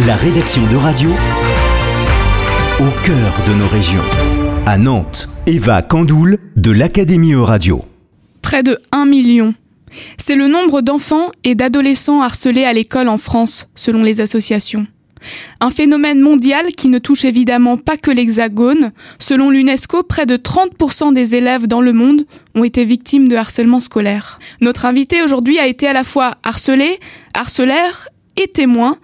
La rédaction de radio au cœur de nos régions. À Nantes, Eva Candoul de l'Académie Euradio. Près de 1 million. C'est le nombre d'enfants et d'adolescents harcelés à l'école en France, selon les associations. Un phénomène mondial qui ne touche évidemment pas que l'Hexagone. Selon l'UNESCO, près de 30% des élèves dans le monde ont été victimes de harcèlement scolaire. Notre invité aujourd'hui a été à la fois harcelé, harceleur et témoin.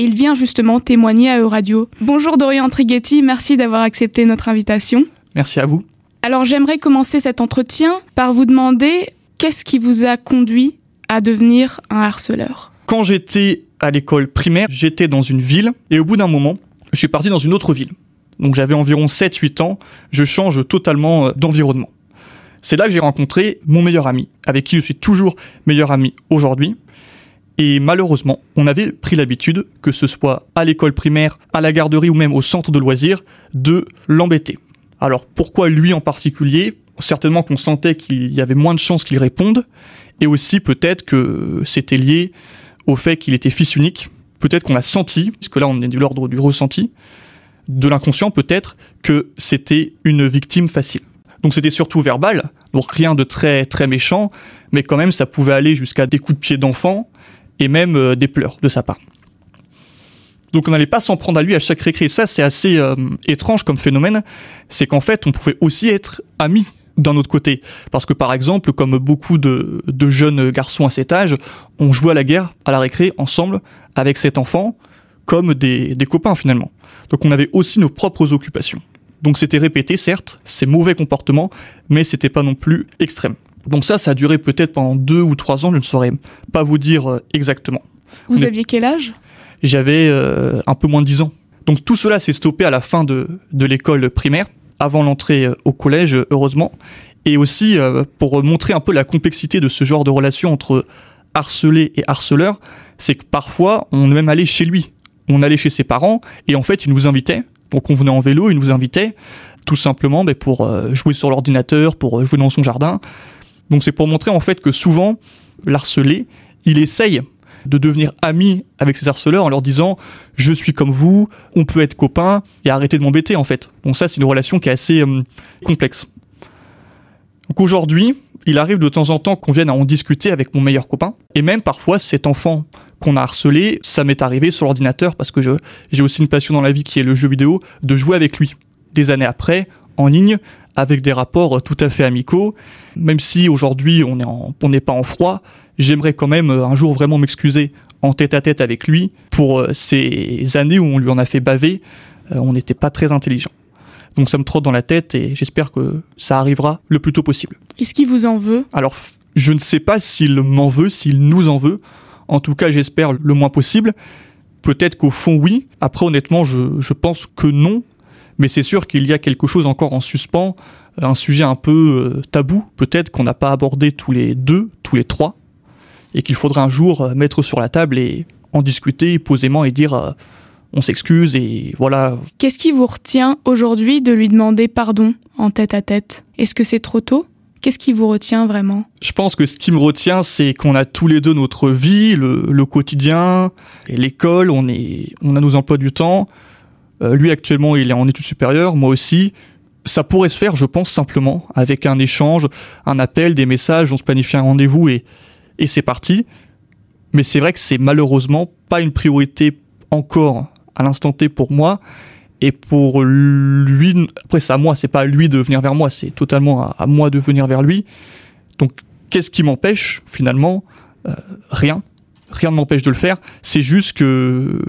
Et il vient justement témoigner à Euradio. Bonjour Dorian Trighetti, merci d'avoir accepté notre invitation. Merci à vous. Alors j'aimerais commencer cet entretien par vous demander qu'est-ce qui vous a conduit à devenir un harceleur? Quand j'étais à l'école primaire, j'étais dans une ville et au bout d'un moment, je suis parti dans une autre ville. Donc j'avais environ 7-8 ans, je change totalement euh, d'environnement. C'est là que j'ai rencontré mon meilleur ami, avec qui je suis toujours meilleur ami aujourd'hui. Et malheureusement, on avait pris l'habitude, que ce soit à l'école primaire, à la garderie ou même au centre de loisirs, de l'embêter. Alors pourquoi lui en particulier? Certainement qu'on sentait qu'il y avait moins de chances qu'il réponde, et aussi peut-être que c'était lié au fait qu'il était fils unique. Peut-être qu'on a senti, puisque là on est de l'ordre du ressenti, de l'inconscient peut-être, que c'était une victime facile. Donc c'était surtout verbal, donc rien de très très méchant, mais quand même ça pouvait aller jusqu'à des coups de pied d'enfant et même euh, des pleurs de sa part. Donc on n'allait pas s'en prendre à lui à chaque récré. Ça c'est assez euh, étrange comme phénomène, c'est qu'en fait on pouvait aussi être amis d'un autre côté. Parce que par exemple, comme beaucoup de, de, jeunes garçons à cet âge, on jouait à la guerre, à la récré, ensemble, avec cet enfant, comme des, des copains finalement. Donc on avait aussi nos propres occupations. Donc c'était répété, certes, ces mauvais comportements, mais c'était pas non plus extrême. Donc ça, ça a duré peut-être pendant deux ou trois ans, je ne saurais pas vous dire euh, exactement. Vous aviez quel âge? J'avais euh, un peu moins de dix ans. Donc tout cela s'est stoppé à la fin de, de l'école primaire avant l'entrée euh, au collège, heureusement, et aussi euh, pour montrer un peu la complexité de ce genre de relation entre harcelé et harceleur, c'est que parfois on est même allé chez lui, on allait chez ses parents et en fait il nous invitait, donc on venait en vélo, il nous invitait tout simplement mais pour euh, jouer sur l'ordinateur, pour jouer dans son jardin. Donc c'est pour montrer en fait que souvent l'harcelé, il essaye de devenir ami avec ses harceleurs en leur disant je suis comme vous, on peut être copains et arrêter de m'embêter en fait. Donc ça c'est une relation qui est assez euh, complexe. Donc aujourd'hui, il arrive de temps en temps qu'on vienne à en discuter avec mon meilleur copain et même parfois cet enfant qu'on a harcelé, ça m'est arrivé sur l'ordinateur parce que j'ai aussi une passion dans la vie qui est le jeu vidéo, de jouer avec lui. Des années après, en ligne, avec des rapports tout à fait amicaux, même si aujourd'hui on n'est pas en froid, j'aimerais quand même euh, un jour vraiment m'excuser en tête à tête avec lui pour euh, ces années où on lui en a fait baver, euh, on n'était pas très intelligent. Donc ça me trotte dans la tête et j'espère que ça arrivera le plus tôt possible. Est-ce qu'il vous en veut? Alors, je ne sais pas s'il m'en veut, s'il nous en veut. En tout cas, j'espère le moins possible. Peut-être qu'au fond, oui. Après, honnêtement, je, je pense que non. Mais c'est sûr qu'il y a quelque chose encore en suspens, un sujet un peu tabou, peut-être qu'on n'a pas abordé tous les deux, tous les trois et qu'il faudra un jour euh, mettre sur la table et en discuter posément et dire euh, on s'excuse et voilà. Qu'est-ce qui vous retient aujourd'hui de lui demander pardon en tête à tête? Est-ce que c'est trop tôt? Qu'est-ce qui vous retient vraiment? Je pense que ce qui me retient, c'est qu'on a tous les deux notre vie, le, le quotidien, l'école, on, est, on a nos emplois du temps. Euh, lui actuellement, il est en études supérieures, moi aussi. Ça pourrait se faire, je pense, simplement, avec un échange, un appel, des messages, on se planifie un rendez-vous et, et c'est parti. Mais c'est vrai que c'est malheureusement pas une priorité encore à l'instant T pour moi. Et pour lui, après c'est à moi, c'est pas à lui de venir vers moi, c'est totalement à, moi de venir vers lui. Donc qu'est-ce qui m'empêche finalement? Euh, Rien. Rien ne m'empêche de le faire. C'est juste que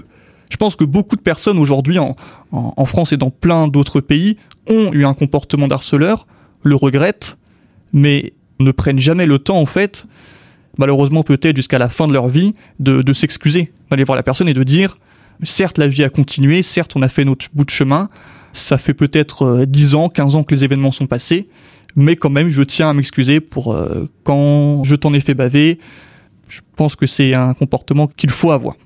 je pense que beaucoup de personnes aujourd'hui en, France et dans plein d'autres pays ont eu un comportement d'harceleur, le regrettent, mais ne prennent jamais le temps en fait malheureusement peut-être jusqu'à la fin de leur vie, de, de s'excuser, d'aller voir la personne et de dire, certes la vie a continué, certes on a fait notre bout de chemin, ça fait peut-être 10 euh, ans, 15 ans que les événements sont passés, mais quand même je tiens à m'excuser pour euh, quand je t'en ai fait baver, je pense que c'est un comportement qu'il faut avoir.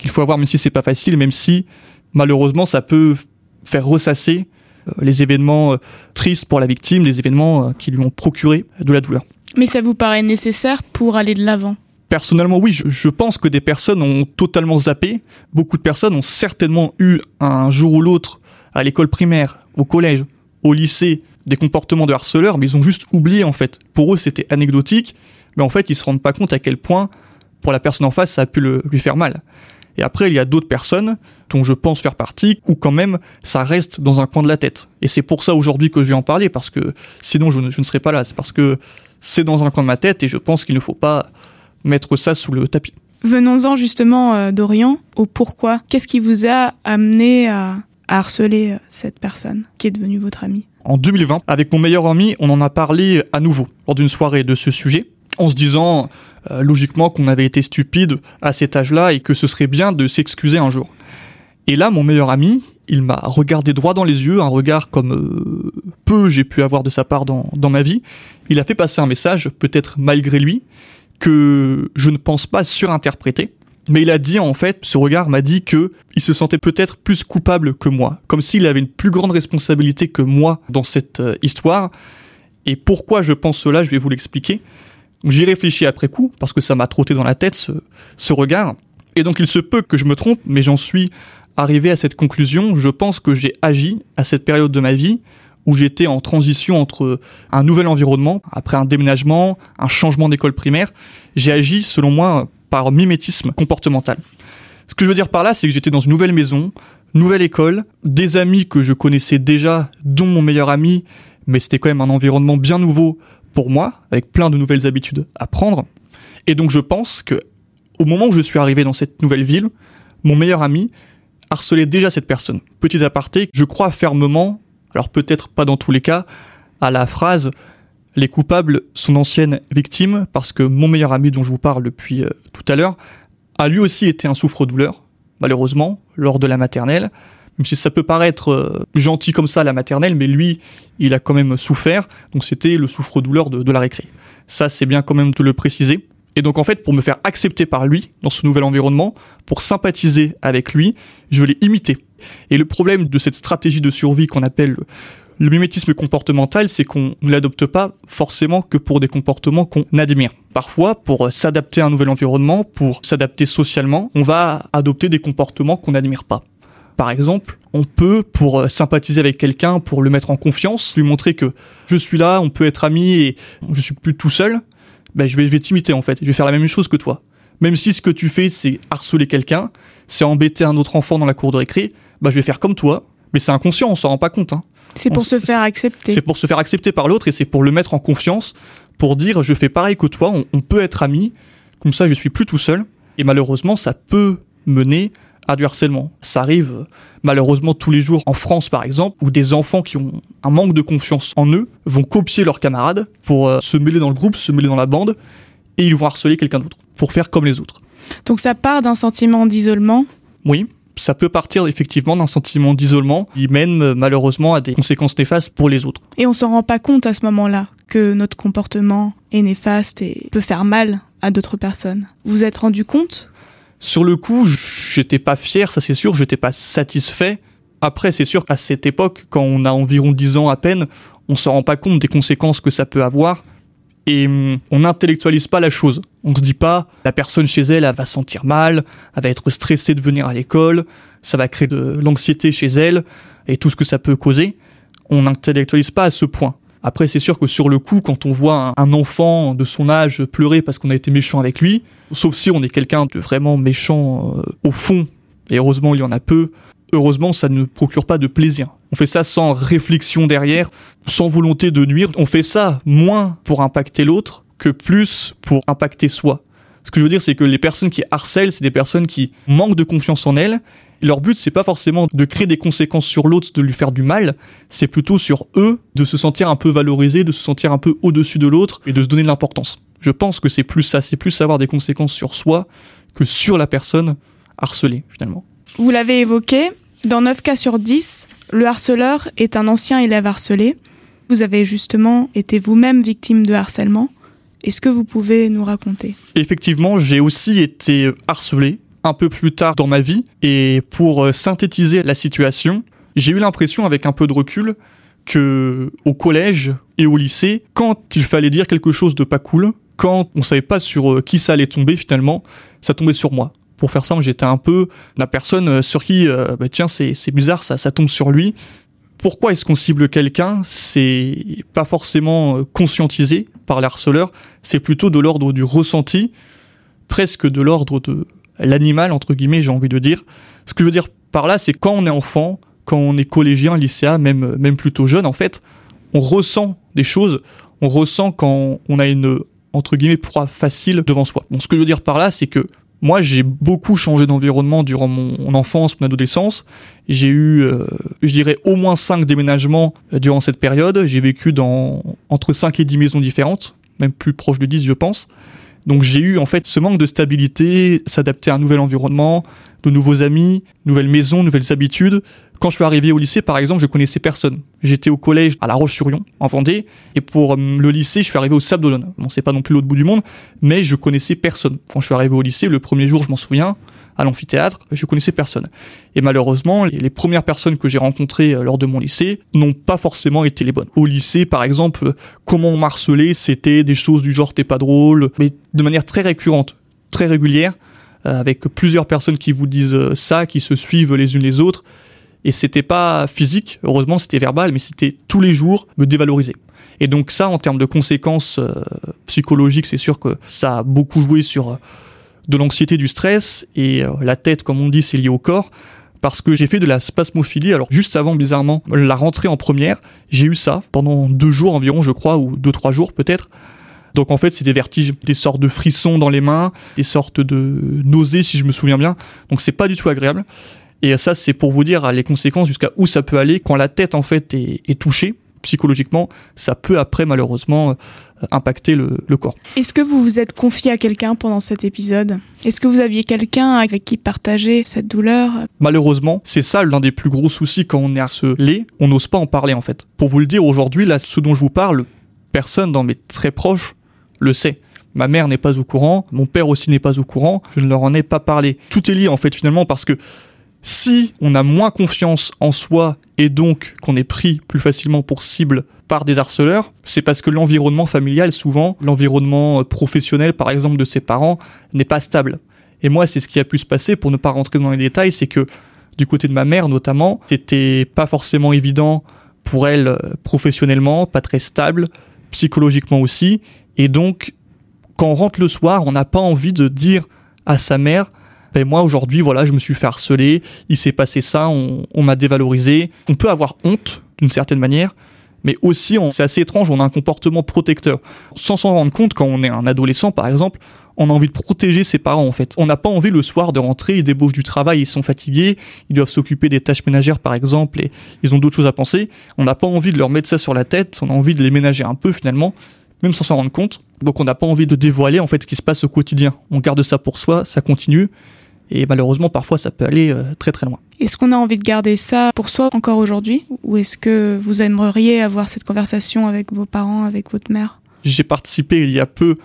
Qu'il faut avoir même si c'est pas facile, même si malheureusement ça peut faire ressasser euh, les événements tristes pour la victime, les événements qui lui ont procuré de la douleur. Mais ça vous paraît nécessaire pour aller de l'avant? Personnellement, oui, je, je, pense que des personnes ont totalement zappé. Beaucoup de personnes ont certainement eu un jour ou l'autre à l'école primaire, au collège, au lycée, des comportements de harceleurs, mais ils ont juste oublié en fait. Pour eux, c'était anecdotique, mais en fait, ils se rendent pas compte à quel point, pour la personne en face, ça a pu le, lui faire mal. Et après, il y a d'autres personnes dont je pense faire partie, où quand même, ça reste dans un coin de la tête. Et c'est pour ça aujourd'hui que je vais en parler, parce que sinon, je ne, je ne serais pas là. C'est parce que c'est dans un coin de ma tête, et je pense qu'il ne faut pas mettre ça sous le tapis. Venons-en justement, euh, Dorian, au pourquoi. Qu'est-ce qui vous a amené à, à harceler euh, cette personne qui est devenue votre amie? En 2020, avec mon meilleur ami, on en a parlé à nouveau lors d'une soirée de ce sujet, en se disant euh, logiquement qu'on avait été stupide à cet âge-là et que ce serait bien de s'excuser un jour. Et là, mon meilleur ami, il m'a regardé droit dans les yeux, un regard comme euh, peu j'ai pu avoir de sa part dans, dans ma vie. Il a fait passer un message, peut-être malgré lui, que je ne pense pas surinterpréter. Mais il a dit en fait, ce regard m'a dit que il se sentait peut-être plus coupable que moi, comme s'il avait une plus grande responsabilité que moi dans cette euh, histoire. Et pourquoi je pense cela, je vais vous l'expliquer. J'y réfléchis après coup parce que ça m'a trotté dans la tête ce, ce regard. Et donc il se peut que je me trompe, mais j'en suis arrivé à cette conclusion. Je pense que j'ai agi à cette période de ma vie où j'étais en transition entre un nouvel environnement, après un déménagement, un changement d'école primaire, j'ai agi selon moi par mimétisme comportemental. Ce que je veux dire par là, c'est que j'étais dans une nouvelle maison, nouvelle école, des amis que je connaissais déjà, dont mon meilleur ami, mais c'était quand même un environnement bien nouveau pour moi, avec plein de nouvelles habitudes à prendre. Et donc je pense que au moment où je suis arrivé dans cette nouvelle ville, mon meilleur ami harcelait déjà cette personne. Petit aparté, je crois fermement alors peut-être pas dans tous les cas, à la phrase les coupables sont d'anciennes victimes parce que mon meilleur ami dont je vous parle depuis euh, tout à l'heure a lui aussi été un souffre-douleur, malheureusement, lors de la maternelle. Même si ça peut paraître euh, gentil comme ça la maternelle, mais lui, il a quand même souffert, donc c'était le souffre-douleur de, de la récré. Ça, c'est bien quand même de le préciser. Et donc en fait, pour me faire accepter par lui dans ce nouvel environnement, pour sympathiser avec lui, je l'ai imité. Et le problème de cette stratégie de survie qu'on appelle le mimétisme comportemental, c'est qu'on ne l'adopte pas forcément que pour des comportements qu'on admire. Parfois, pour s'adapter à un nouvel environnement, pour s'adapter socialement, on va adopter des comportements qu'on n'admire pas. Par exemple, on peut, pour sympathiser avec quelqu'un, pour le mettre en confiance, lui montrer que je suis là, on peut être amis et je suis plus tout seul, ben je vais, je vais t'imiter en fait, je vais faire la même chose que toi. Même si ce que tu fais, c'est harceler quelqu'un, c'est embêter un autre enfant dans la cour de récré, bah je vais faire comme toi, mais c'est inconscient, on s'en rend pas compte. Hein. C'est pour On- se faire accepter. C'est pour se faire accepter par l'autre et c'est pour le mettre en confiance, pour dire je fais pareil que toi, on, on peut être amis, comme ça je suis plus tout seul. Et malheureusement, ça peut mener à du harcèlement. Ça arrive malheureusement tous les jours en France par exemple, où des enfants qui ont un manque de confiance en eux vont copier leurs camarades pour euh, se mêler dans le groupe, se mêler dans la bande, et ils vont harceler quelqu'un d'autre, pour faire comme les autres. Donc ça part d'un sentiment d'isolement? Oui, ça peut partir effectivement d'un sentiment d'isolement qui mène euh, malheureusement à des conséquences néfastes pour les autres. Et on s'en rend pas compte à ce moment-là que notre comportement est néfaste et peut faire mal à d'autres personnes. Vous vous êtes rendu compte? Sur le coup, j'étais pas fier, ça c'est sûr, j'étais pas satisfait. Après, c'est sûr qu'à cette époque, quand on a environ 10 ans à peine, on se rend pas compte des conséquences que ça peut avoir et hum, on n'intellectualise pas la chose. On se dit pas, la personne chez elle, elle va se sentir mal, elle va être stressée de venir à l'école, ça va créer de l'anxiété chez elle et tout ce que ça peut causer. On n'intellectualise pas à ce point. Après, c'est sûr que sur le coup, quand on voit un, enfant de son âge pleurer parce qu'on a été méchant avec lui, sauf si on est quelqu'un de vraiment méchant euh, au fond, et heureusement il y en a peu, heureusement ça ne procure pas de plaisir. On fait ça sans réflexion derrière, sans volonté de nuire. On fait ça moins pour impacter l'autre que plus pour impacter soi. Ce que je veux dire, c'est que les personnes qui harcèlent, c'est des personnes qui manquent de confiance en elles. Leur but, c'est pas forcément de créer des conséquences sur l'autre, de lui faire du mal. C'est plutôt sur eux de se sentir un peu valorisés, de se sentir un peu au-dessus de l'autre et de se donner de l'importance. Je pense que c'est plus ça, c'est plus avoir des conséquences sur soi que sur la personne harcelée, finalement. Vous l'avez évoqué, dans 9 cas sur 10, le harceleur est un ancien élève harcelé. Vous avez justement été vous-même victime de harcèlement. Est-ce que vous pouvez nous raconter? Effectivement, j'ai aussi été harcelé un peu plus tard dans ma vie et pour euh, synthétiser la situation, j'ai eu l'impression avec un peu de recul que au collège et au lycée, quand il fallait dire quelque chose de pas cool, quand on savait pas sur euh, qui ça allait tomber finalement, ça tombait sur moi. Pour faire ça, j'étais un peu la personne euh, sur qui, bah, tiens, c'est bizarre, ça, ça tombe sur lui. Pourquoi est-ce qu'on cible quelqu'un? C'est pas forcément conscientisé par l'harceleur, c'est plutôt de l'ordre du ressenti, presque de l'ordre de l'animal, entre guillemets, j'ai envie de dire. Ce que je veux dire par là, c'est quand on est enfant, quand on est collégien, lycéen, même, même plutôt jeune, en fait, on ressent des choses, on ressent quand on a une, entre guillemets, proie facile devant soi. Bon, ce que je veux dire par là, c'est que moi, j'ai beaucoup changé d'environnement durant mon enfance, mon adolescence. J'ai eu, euh, je dirais, au moins cinq déménagements durant cette période. J'ai vécu dans entre 5 et 10 maisons différentes, même plus proche de 10, je pense. Donc j'ai eu en fait ce manque de stabilité, s'adapter à un nouvel environnement, de nouveaux amis, nouvelles maisons, nouvelles habitudes. Quand je suis arrivé au lycée, par exemple, je connaissais personne. J'étais au collège à La Roche-sur-Yon, en Vendée, et pour euh, le lycée, je suis arrivé au Sable d'Olonne. Bon, c'est pas non plus l'autre bout du monde, mais je connaissais personne. Quand je suis arrivé au lycée, le premier jour, je m'en souviens, à l'amphithéâtre, je connaissais personne. Et malheureusement, les premières personnes que j'ai rencontrées euh, lors de mon lycée n'ont pas forcément été les bonnes. Au lycée, par exemple, comment on marcelait, c'était des choses du genre t'es pas drôle, mais de manière très récurrente, très régulière, euh, avec plusieurs personnes qui vous disent ça, qui se suivent les unes les autres et c'était pas physique, heureusement c'était verbal, mais c'était tous les jours me dévaloriser. Et donc ça, en termes de conséquences euh, psychologiques, c'est sûr que ça a beaucoup joué sur euh, de l'anxiété, du stress, et euh, la tête, comme on dit, c'est lié au corps, parce que j'ai fait de la spasmophilie. Alors juste avant, bizarrement, la rentrée en première, j'ai eu ça pendant deux jours environ, je crois, ou deux trois jours peut-être. Donc en fait, c'est des vertiges, des sortes de frissons dans les mains, des sortes de nausées, si je me souviens bien. Donc c'est pas du tout agréable. Et ça, c'est pour vous dire les conséquences jusqu'à où ça peut aller quand la tête en fait est, touchée psychologiquement, ça peut après malheureusement euh, impacter le, corps. Est-ce que vous vous êtes confié à quelqu'un pendant cet épisode? Est-ce que vous aviez quelqu'un avec qui partager cette douleur? Malheureusement, c'est ça l'un des plus gros soucis quand on est harcelé, on n'ose pas en parler en fait. Pour vous le dire aujourd'hui, là, ce dont je vous parle, personne dans mes très proches le sait. Ma mère n'est pas au courant, mon père aussi n'est pas au courant, je ne leur en ai pas parlé. Tout est lié en fait finalement parce que si on a moins confiance en soi et donc qu'on est pris plus facilement pour cible par des harceleurs, c'est parce que l'environnement familial, souvent, l'environnement professionnel, par exemple, de ses parents, n'est pas stable. Et moi, c'est ce qui a pu se passer, pour ne pas rentrer dans les détails, c'est que du côté de ma mère, notamment, c'était pas forcément évident pour elle euh, professionnellement, pas très stable, psychologiquement aussi. Et donc, quand on rentre le soir, on n'a pas envie de dire à sa mère, ben moi aujourd'hui voilà je me suis fait harceler, il s'est passé ça, on, m'a dévalorisé. On peut avoir honte d'une certaine manière, mais aussi c'est assez étrange, on a un comportement protecteur. Sans s'en rendre compte quand on est un adolescent par exemple, on a envie de protéger ses parents en fait. On n'a pas envie le soir de rentrer, ils débauchent du travail, ils sont fatigués, ils doivent s'occuper des tâches ménagères par exemple et ils ont d'autres choses à penser. On n'a pas envie de leur mettre ça sur la tête, on a envie de les ménager un peu finalement, même sans s'en rendre compte. Donc on n'a pas envie de dévoiler en fait ce qui se passe au quotidien. On garde ça pour soi, ça continue et malheureusement, parfois, ça peut aller euh, très très loin. Est-ce qu'on a envie de garder ça pour soi encore aujourd'hui? Ou est-ce que vous aimeriez avoir cette conversation avec vos parents, avec votre mère? J'ai participé il y a peu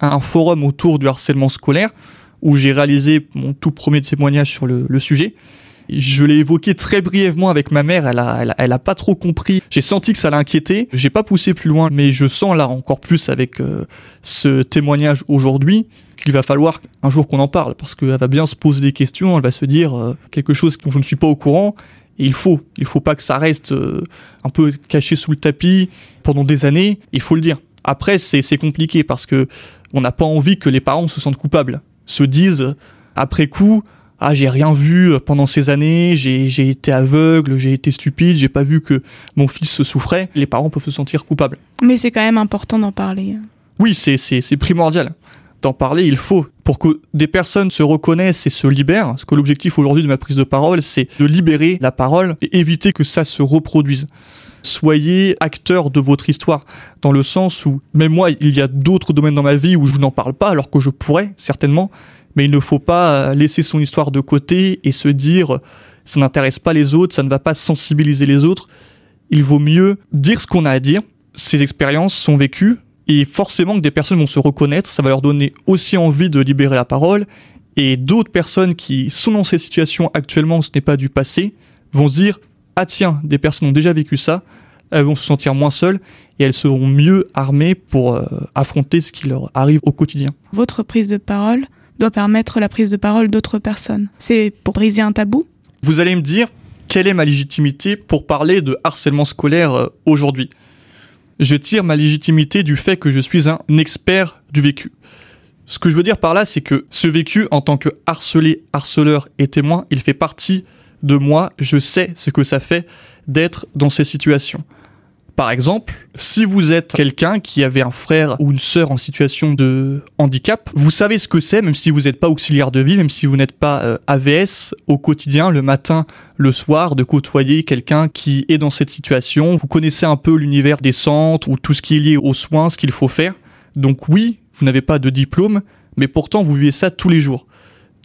à un forum autour du harcèlement scolaire où j'ai réalisé mon tout premier témoignage sur le, sujet. Je l'ai évoqué très brièvement avec ma mère, elle a, elle a, pas trop compris. J'ai senti que ça l'inquiétait. J'ai pas poussé plus loin, mais je sens là encore plus avec euh, ce témoignage aujourd'hui qu'il va falloir un jour qu'on en parle, parce qu'elle va bien se poser des questions, elle va se dire euh, quelque chose dont je ne suis pas au courant, et il faut, il faut pas que ça reste euh, un peu caché sous le tapis pendant des années, il faut le dire. Après, c'est compliqué parce que on n'a pas envie que les parents se sentent coupables, se disent après coup, ah j'ai rien vu pendant ces années, j'ai été aveugle, j'ai été stupide, j'ai pas vu que mon fils souffrait. Les parents peuvent se sentir coupables. Mais c'est quand même important d'en parler. Oui, c'est primordial d'en parler, il faut. Pour que des personnes se reconnaissent et se libèrent, parce que l'objectif aujourd'hui de ma prise de parole, c'est de libérer la parole et éviter que ça se reproduise. Soyez acteur de votre histoire, dans le sens où, même moi, il y a d'autres domaines dans ma vie où je n'en parle pas, alors que je pourrais, certainement, mais il ne faut pas laisser son histoire de côté et se dire, ça n'intéresse pas les autres, ça ne va pas sensibiliser les autres. Il vaut mieux dire ce qu'on a à dire, ces expériences sont vécues, et forcément que des personnes vont se reconnaître, ça va leur donner aussi envie de libérer la parole. Et d'autres personnes qui sont dans cette situation actuellement, ce n'est pas du passé, vont se dire, ah tiens, des personnes ont déjà vécu ça, elles vont se sentir moins seules et elles seront mieux armées pour euh, affronter ce qui leur arrive au quotidien. Votre prise de parole doit permettre la prise de parole d'autres personnes. C'est pour briser un tabou? Vous allez me dire, quelle est ma légitimité pour parler de harcèlement scolaire euh, aujourd'hui? Je tire ma légitimité du fait que je suis un expert du vécu. Ce que je veux dire par là, c'est que ce vécu, en tant que harcelé, harceleur et témoin, il fait partie de moi. Je sais ce que ça fait d'être dans ces situations. Par exemple, si vous êtes quelqu'un qui avait un frère ou une sœur en situation de handicap, vous savez ce que c'est, même si vous n'êtes pas auxiliaire de vie, même si vous n'êtes pas euh, AVS au quotidien, le matin, le soir, de côtoyer quelqu'un qui est dans cette situation. Vous connaissez un peu l'univers des centres ou tout ce qui est lié aux soins, ce qu'il faut faire. Donc oui, vous n'avez pas de diplôme, mais pourtant vous vivez ça tous les jours.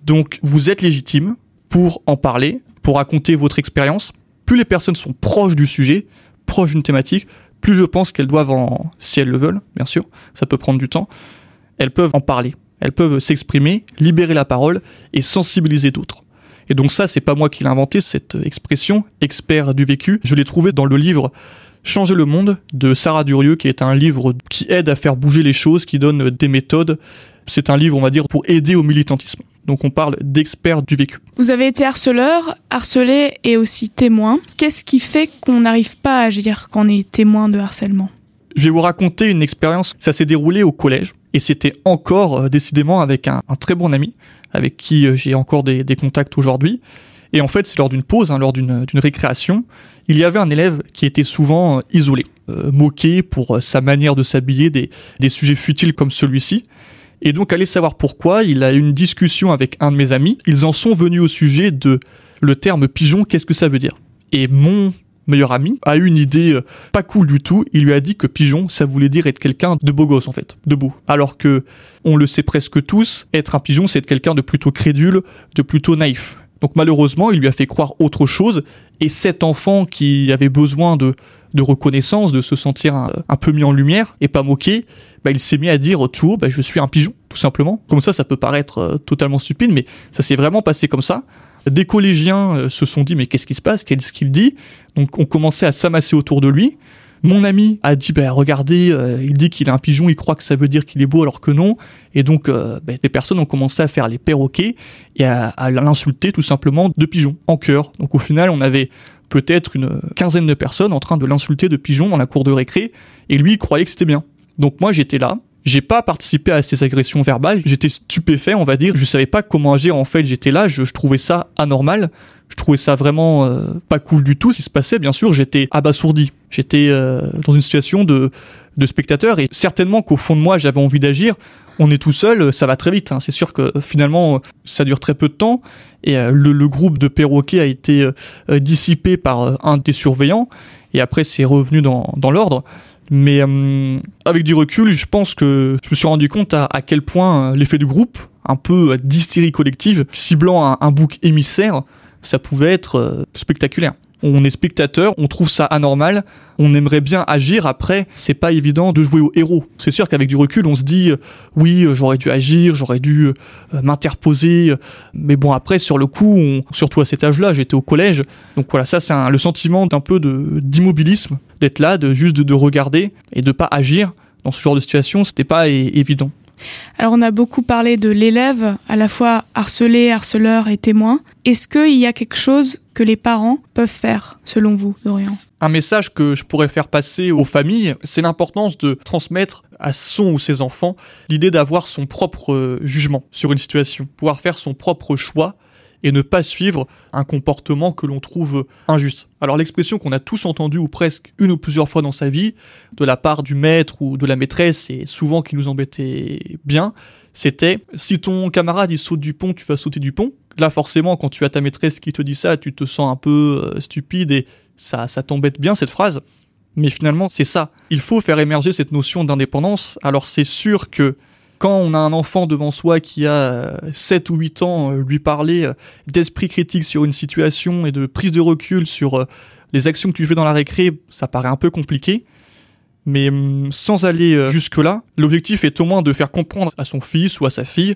Donc vous êtes légitime pour en parler, pour raconter votre expérience. Plus les personnes sont proches du sujet, proche d'une thématique, plus je pense qu'elles doivent en, si elles le veulent, bien sûr, ça peut prendre du temps, elles peuvent en parler, elles peuvent s'exprimer, libérer la parole et sensibiliser d'autres. Et donc ça, c'est pas moi qui l'ai inventé, cette expression, expert du vécu. Je l'ai trouvé dans le livre Changer le monde de Sarah Durieux, qui est un livre qui aide à faire bouger les choses, qui donne des méthodes. C'est un livre, on va dire, pour aider au militantisme. Donc on parle d'experts du vécu. Vous avez été harceleur, harcelé et aussi témoin. Qu'est-ce qui fait qu'on n'arrive pas à agir quand on est témoin de harcèlement? Je vais vous raconter une expérience. Ça s'est déroulé au collège et c'était encore euh, décidément avec un, très bon ami avec qui euh, j'ai encore des, contacts aujourd'hui. Et en fait, c'est lors d'une pause, hein, lors d'une récréation, il y avait un élève qui était souvent euh, isolé, moqué pour sa manière de s'habiller, des, des sujets futiles comme celui-ci. Et donc, allez savoir pourquoi, il a eu une discussion avec un de mes amis. Ils en sont venus au sujet de le terme pigeon, qu'est-ce que ça veut dire? Et mon meilleur ami a eu une idée euh, pas cool du tout. Il lui a dit que pigeon, ça voulait dire être quelqu'un de beau gosse en fait, de beau. Alors que, on le sait presque tous, être un pigeon, c'est être quelqu'un de plutôt crédule, de plutôt naïf. Donc malheureusement, il lui a fait croire autre chose. Et cet enfant qui avait besoin de de reconnaissance, de se sentir un, peu mis en lumière et pas moqué, bah, il s'est mis à dire tout bah, je suis un pigeon, tout simplement. Comme ça, ça peut paraître euh, totalement stupide, mais ça s'est vraiment passé comme ça. Des collégiens euh, se sont dit mais qu'est-ce qui se passe? Qu'est-ce qu'il dit? Donc on commençait à s'amasser autour de lui. Mon ami a dit bah, regardez, euh, il dit qu'il est un pigeon, il croit que ça veut dire qu'il est beau alors que non. Et donc des personnes ont commencé à faire les perroquets et à, à l'insulter tout simplement de pigeon en cœur. Donc au final on avait peut-être une quinzaine de personnes en train de l'insulter de pigeon dans la cour de récré, et lui il croyait que c'était bien. Donc moi j'étais là, j'ai pas participé à ces agressions verbales, j'étais stupéfait on va dire, je savais pas comment agir en fait, j'étais là, je, trouvais ça anormal, je trouvais ça vraiment euh, pas cool du tout ce qui se passait, bien sûr j'étais abasourdi, j'étais euh, dans une situation de, spectateur, et certainement qu'au fond de moi j'avais envie d'agir, on est tout seul, ça va très vite. Hein. C'est sûr que finalement, ça dure très peu de temps. Et euh, le, groupe de perroquets a été euh, dissipé par euh, un des surveillants. Et après, c'est revenu dans, l'ordre. Mais avec du recul, je pense que je me suis rendu compte à, quel point l'effet de groupe, un peu d'hystérie collective, ciblant un bouc émissaire, ça pouvait être spectaculaire on est spectateur, on trouve ça anormal, on aimerait bien agir. Après, c'est pas évident de jouer au héros. C'est sûr qu'avec du recul, on se dit euh, oui, euh, j'aurais dû agir, j'aurais dû euh, m'interposer. Mais bon, après, sur le coup, surtout à cet âge-là, j'étais au collège. Donc voilà, ça, c'est le sentiment d'un peu d'immobilisme, d'être là, de juste de, regarder et de pas agir. Dans ce genre de situation, c'était pas évident. Alors on a beaucoup parlé de l'élève, à la fois harcelé, harceleur et témoin. Est-ce qu'il y a quelque chose que les parents peuvent faire, selon vous, Dorian? Un message que je pourrais faire passer aux familles, c'est l'importance de transmettre à son ou ses enfants l'idée d'avoir son propre jugement sur une situation, pouvoir faire son propre choix et ne pas suivre un comportement que l'on trouve injuste. Alors l'expression qu'on a tous entendue ou presque une ou plusieurs fois dans sa vie, de la part du maître ou de la maîtresse, et souvent qui nous embêtait bien, c'était si ton camarade il saute du pont, tu vas sauter du pont. Là forcément quand tu as ta maîtresse qui te dit ça, tu te sens un peu euh, stupide et ça, ça t'embête bien cette phrase. Mais finalement c'est ça. Il faut faire émerger cette notion d'indépendance. Alors c'est sûr que quand on a un enfant devant soi qui a 7 euh, ou 8 ans, euh, lui parler euh, d'esprit critique sur une situation et de prise de recul sur les actions que tu fais dans la récré, ça paraît un peu compliqué. Mais hum, sans aller jusque-là, l'objectif est au moins de faire comprendre à son fils ou à sa fille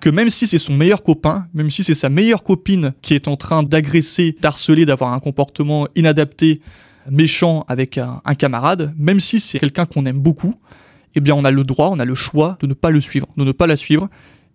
que même si c'est son meilleur copain, même si c'est sa meilleure copine qui est en train d'agresser, d'harceler, d'avoir un comportement inadapté méchant avec un, camarade, même si c'est quelqu'un qu'on aime beaucoup, eh bien on a le droit, on a le choix de ne pas le suivre, de ne pas la suivre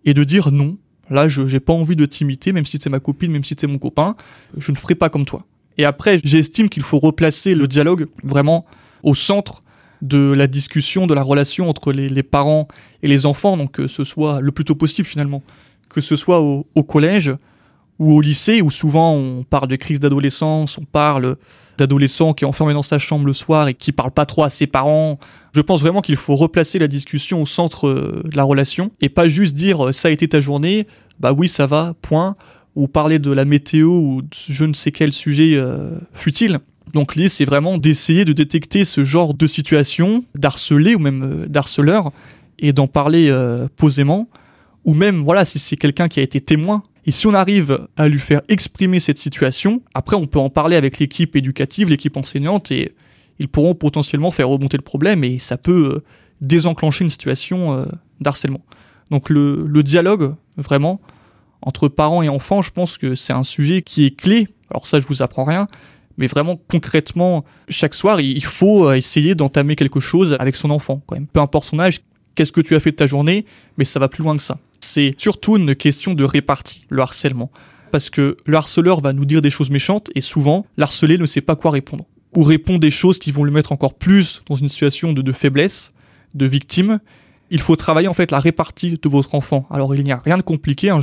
et de dire non. Là, je n'ai pas envie de t'imiter, même si c'est ma copine, même si c'est mon copain, je ne ferai pas comme toi. Et après, j'estime qu'il faut replacer le dialogue vraiment au centre de la discussion, de la relation entre les, parents et les enfants, donc que ce soit le plus tôt possible finalement, que ce soit au, collège ou au lycée, où souvent on parle de crise d'adolescence, on parle d'adolescents qui est enfermé dans sa chambre le soir et qui parle pas trop à ses parents. Je pense vraiment qu'il faut replacer la discussion au centre euh, de la relation et pas juste dire euh, ça a été ta journée, bah oui ça va, point, ou parler de la météo ou je ne sais quel sujet euh, futile. Donc l'idée c'est vraiment d'essayer de détecter ce genre de situation, d'harceler ou même euh, d'harceleur, et d'en parler posément, ou même voilà si c'est quelqu'un qui a été témoin. Et si on arrive à lui faire exprimer cette situation, après on peut en parler avec l'équipe éducative, l'équipe enseignante, et ils pourront potentiellement faire remonter le problème, et ça peut euh, désenclencher une situation d'harcèlement. Donc le, le dialogue, vraiment, entre parents et enfants, je pense que c'est un sujet qui est clé. Alors ça, je vous apprends rien, mais vraiment concrètement, chaque soir, il faut euh, essayer d'entamer quelque chose avec son enfant, quand même. Peu importe son âge, qu'est-ce que tu as fait de ta journée, mais ça va plus loin que ça. C'est surtout une question de répartie, le harcèlement. Parce que le harceleur va nous dire des choses méchantes et souvent, l'harcelé ne sait pas quoi répondre. Ou répond des choses qui vont le mettre encore plus dans une situation de, faiblesse, de victime. Il faut travailler en fait la répartie de votre enfant. Alors il n'y a rien de compliqué, hein,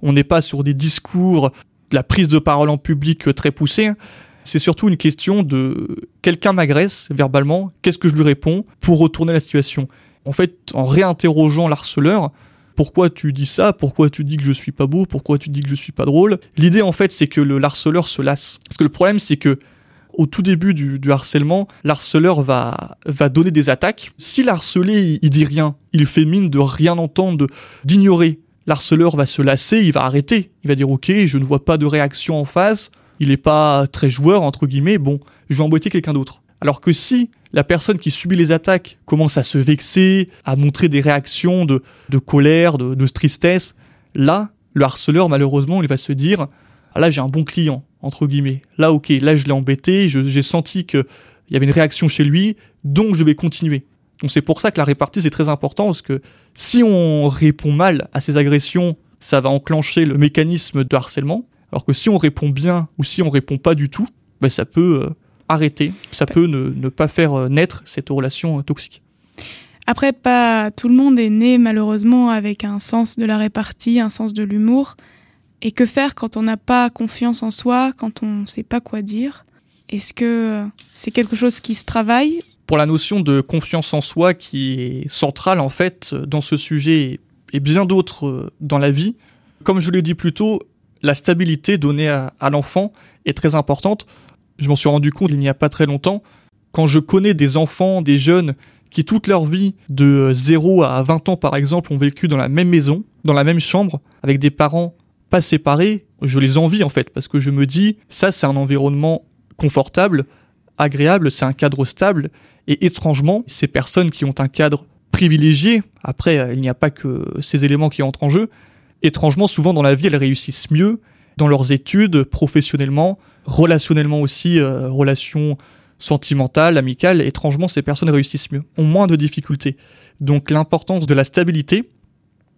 on n'est pas sur des discours, de la prise de parole en public très poussée. Hein. C'est surtout une question de quelqu'un m'agresse verbalement, qu'est-ce que je lui réponds pour retourner la situation? En fait, en réinterrogeant l'harceleur, pourquoi tu dis ça, pourquoi tu dis que je suis pas beau, pourquoi tu dis que je suis pas drôle? L'idée en fait c'est que le harceleur se lasse. Parce que le problème c'est que au tout début du, harcèlement, l'harceleur va, va donner des attaques. Si l'harcelé il, dit rien, il fait mine de rien entendre, d'ignorer, l'harceleur va se lasser, il va arrêter. Il va dire ok, je ne vois pas de réaction en face, il n'est pas très joueur, entre guillemets, bon, je vais embêter quelqu'un d'autre. Alors que si la personne qui subit les attaques commence à se vexer, à montrer des réactions de, colère, de, de, tristesse, là, le harceleur, malheureusement, il va se dire, ah là, j'ai un bon client, entre guillemets. Là, ok, là, je l'ai embêté, j'ai senti qu'il y avait une réaction chez lui, donc je vais continuer. Donc c'est pour ça que la répartie, c'est très important, parce que si on répond mal à ces agressions, ça va enclencher le mécanisme de harcèlement. Alors que si on répond bien ou si on répond pas du tout, ben ça peut euh, arrêter, ça peut ne, pas faire euh, naître cette relation euh, toxique. Après, pas tout le monde est né malheureusement avec un sens de la répartie, un sens de l'humour. Et que faire quand on n'a pas confiance en soi, quand on ne sait pas quoi dire? Est-ce que c'est quelque chose qui se travaille? Pour la notion de confiance en soi qui est centrale en fait dans ce sujet et bien d'autres dans la vie, comme je l'ai dit plus tôt, la stabilité donnée à, l'enfant est très importante. Je m'en suis rendu compte il n'y a pas très longtemps. Quand je connais des enfants, des jeunes qui toute leur vie, de 0 à 20 ans par exemple, ont vécu dans la même maison, dans la même chambre, avec des parents pas séparés, je les envie en fait, parce que je me dis, ça c'est un environnement confortable, agréable, c'est un cadre stable, et étrangement, ces personnes qui ont un cadre privilégié, après il n'y a pas que ces éléments qui entrent en jeu, étrangement, souvent dans la vie, elles réussissent mieux dans leurs études, professionnellement, relationnellement aussi, euh, relations sentimentales, amicales. Étrangement, ces personnes réussissent mieux, ont moins de difficultés. Donc l'importance de la stabilité,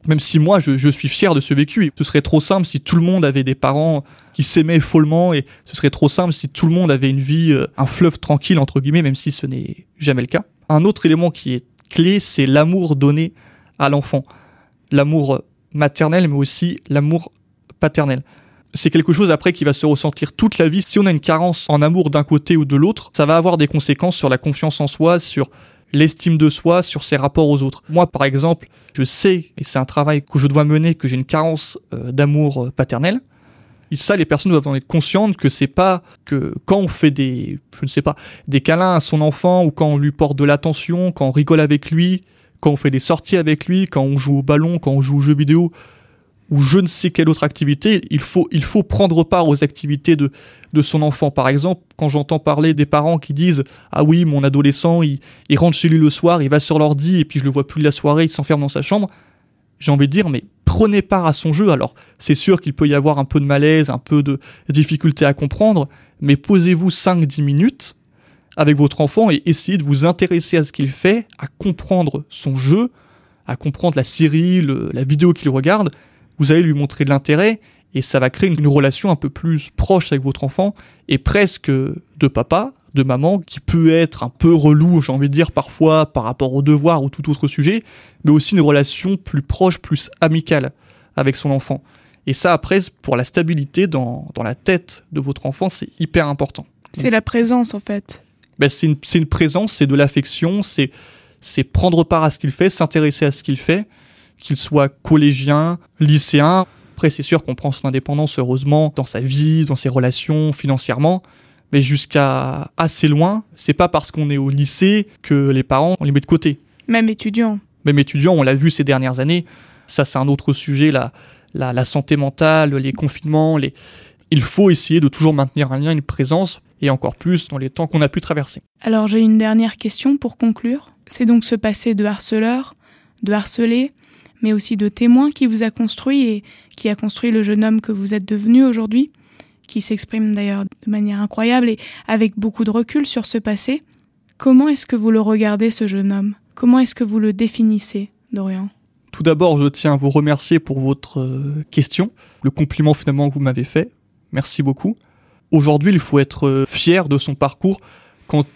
même si moi je, suis fier de ce vécu, ce serait trop simple si tout le monde avait des parents qui s'aimaient follement et ce serait trop simple si tout le monde avait une vie, euh, un fleuve tranquille entre guillemets, même si ce n'est jamais le cas. Un autre élément qui est clé, c'est l'amour donné à l'enfant. L'amour maternel, mais aussi l'amour paternel. C'est quelque chose après qui va se ressentir toute la vie. Si on a une carence en amour d'un côté ou de l'autre, ça va avoir des conséquences sur la confiance en soi, sur l'estime de soi, sur ses rapports aux autres. Moi, par exemple, je sais, et c'est un travail que je dois mener, que j'ai une carence euh, d'amour euh, paternel. Et ça, les personnes doivent en être conscientes que c'est pas que quand on fait des, je ne sais pas, des câlins à son enfant ou quand on lui porte de l'attention, quand on rigole avec lui, quand on fait des sorties avec lui, quand on joue au ballon, quand on joue aux jeux vidéo, ou je ne sais quelle autre activité, il faut, il faut prendre part aux activités de, de son enfant. Par exemple, quand j'entends parler des parents qui disent Ah oui, mon adolescent, il, rentre chez lui le soir, il va sur l'ordi, et puis je le vois plus la soirée, il s'enferme dans sa chambre, j'ai envie de dire, mais prenez part à son jeu. Alors, c'est sûr qu'il peut y avoir un peu de malaise, un peu de difficulté à comprendre, mais posez-vous 5-10 minutes, avec votre enfant et essayez de vous intéresser à ce qu'il fait, à comprendre son jeu, à comprendre la série, la vidéo qu'il regarde. Vous allez lui montrer de l'intérêt et ça va créer une, relation un peu plus proche avec votre enfant et presque de papa, de maman, qui peut être un peu relou, j'ai envie de dire parfois par rapport au devoir ou tout autre sujet, mais aussi une relation plus proche, plus amicale avec son enfant. Et ça, après, pour la stabilité dans, dans la tête de votre enfant, c'est hyper important. C'est la présence, en fait. Ben, c'est une, une, présence, c'est de l'affection, c'est c'est prendre part à ce qu'il fait, s'intéresser à ce qu'il fait, qu'il soit collégien, lycéen. Après, c'est sûr qu'on prend son indépendance, heureusement, dans sa vie, dans ses relations, financièrement. Mais jusqu'à assez loin, c'est pas parce qu'on est au lycée que les parents, on les met de côté. Même étudiant. Même étudiant, on l'a vu ces dernières années. Ça, c'est un autre sujet, la, la, la santé mentale, les confinements, les... Il faut essayer de toujours maintenir un lien, une présence, et encore plus dans les temps qu'on a pu traverser. Alors j'ai une dernière question pour conclure. C'est donc ce passé de harceleur, de harcelé, mais aussi de témoin qui vous a construit et qui a construit le jeune homme que vous êtes devenu aujourd'hui, qui s'exprime d'ailleurs de manière incroyable et avec beaucoup de recul sur ce passé. Comment est-ce que vous le regardez, ce jeune homme? Comment est-ce que vous le définissez, Dorian? Tout d'abord, je tiens à vous remercier pour votre euh, question, le compliment finalement que vous m'avez fait. Merci beaucoup. Aujourd'hui, il faut être euh, fier de son parcours quand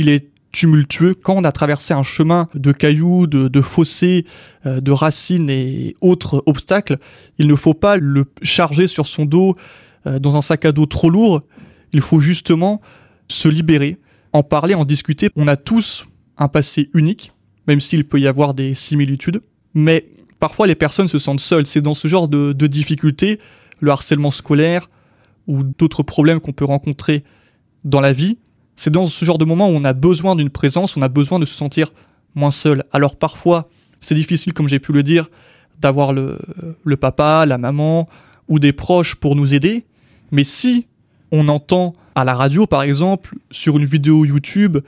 il est tumultueux, quand on a traversé un chemin de cailloux, de, fossés, euh, de racines et autres obstacles, il ne faut pas le charger sur son dos euh, dans un sac à dos trop lourd. Il faut justement se libérer, en parler, en discuter. On a tous un passé unique, même s'il peut y avoir des similitudes. Mais parfois, les personnes se sentent seules. C'est dans ce genre de, de difficultés, le harcèlement scolaire ou d'autres problèmes qu'on peut rencontrer dans la vie, c'est dans ce genre de moment où on a besoin d'une présence, on a besoin de se sentir moins seul. Alors parfois, c'est difficile, comme j'ai pu le dire, d'avoir le, papa, la maman ou des proches pour nous aider. Mais si on entend à la radio, par exemple, sur une vidéo YouTube,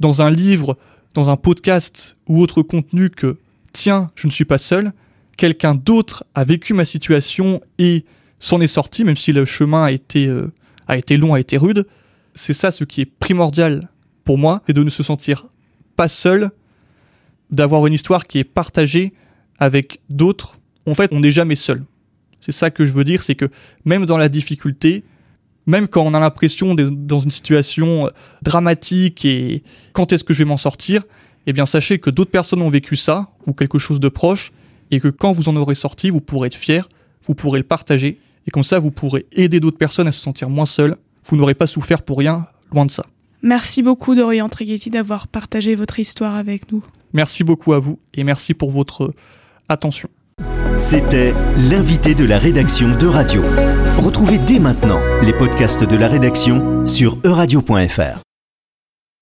dans un livre, dans un podcast ou autre contenu que tiens, je ne suis pas seul, quelqu'un d'autre a vécu ma situation et s'en est sorti, même si le chemin a été, euh, a été long, a été rude, c'est ça ce qui est primordial pour moi, c'est de ne se sentir pas seul, d'avoir une histoire qui est partagée avec d'autres. En fait, on n'est jamais seul. C'est ça que je veux dire, c'est que même dans la difficulté, même quand on a l'impression d'être dans une situation euh, dramatique et quand est-ce que je vais m'en sortir, eh bien sachez que d'autres personnes ont vécu ça ou quelque chose de proche et que quand vous en aurez sorti, vous pourrez être fier, vous pourrez le partager et comme ça vous pourrez aider d'autres personnes à se sentir moins seules vous n'aurez pas souffert pour rien, loin de ça. Merci beaucoup Dorian Trighetti d'avoir partagé votre histoire avec nous. Merci beaucoup à vous et merci pour votre attention. C'était l'invité de la rédaction de Radio. Retrouvez dès maintenant les podcasts de la rédaction sur euradio.fr.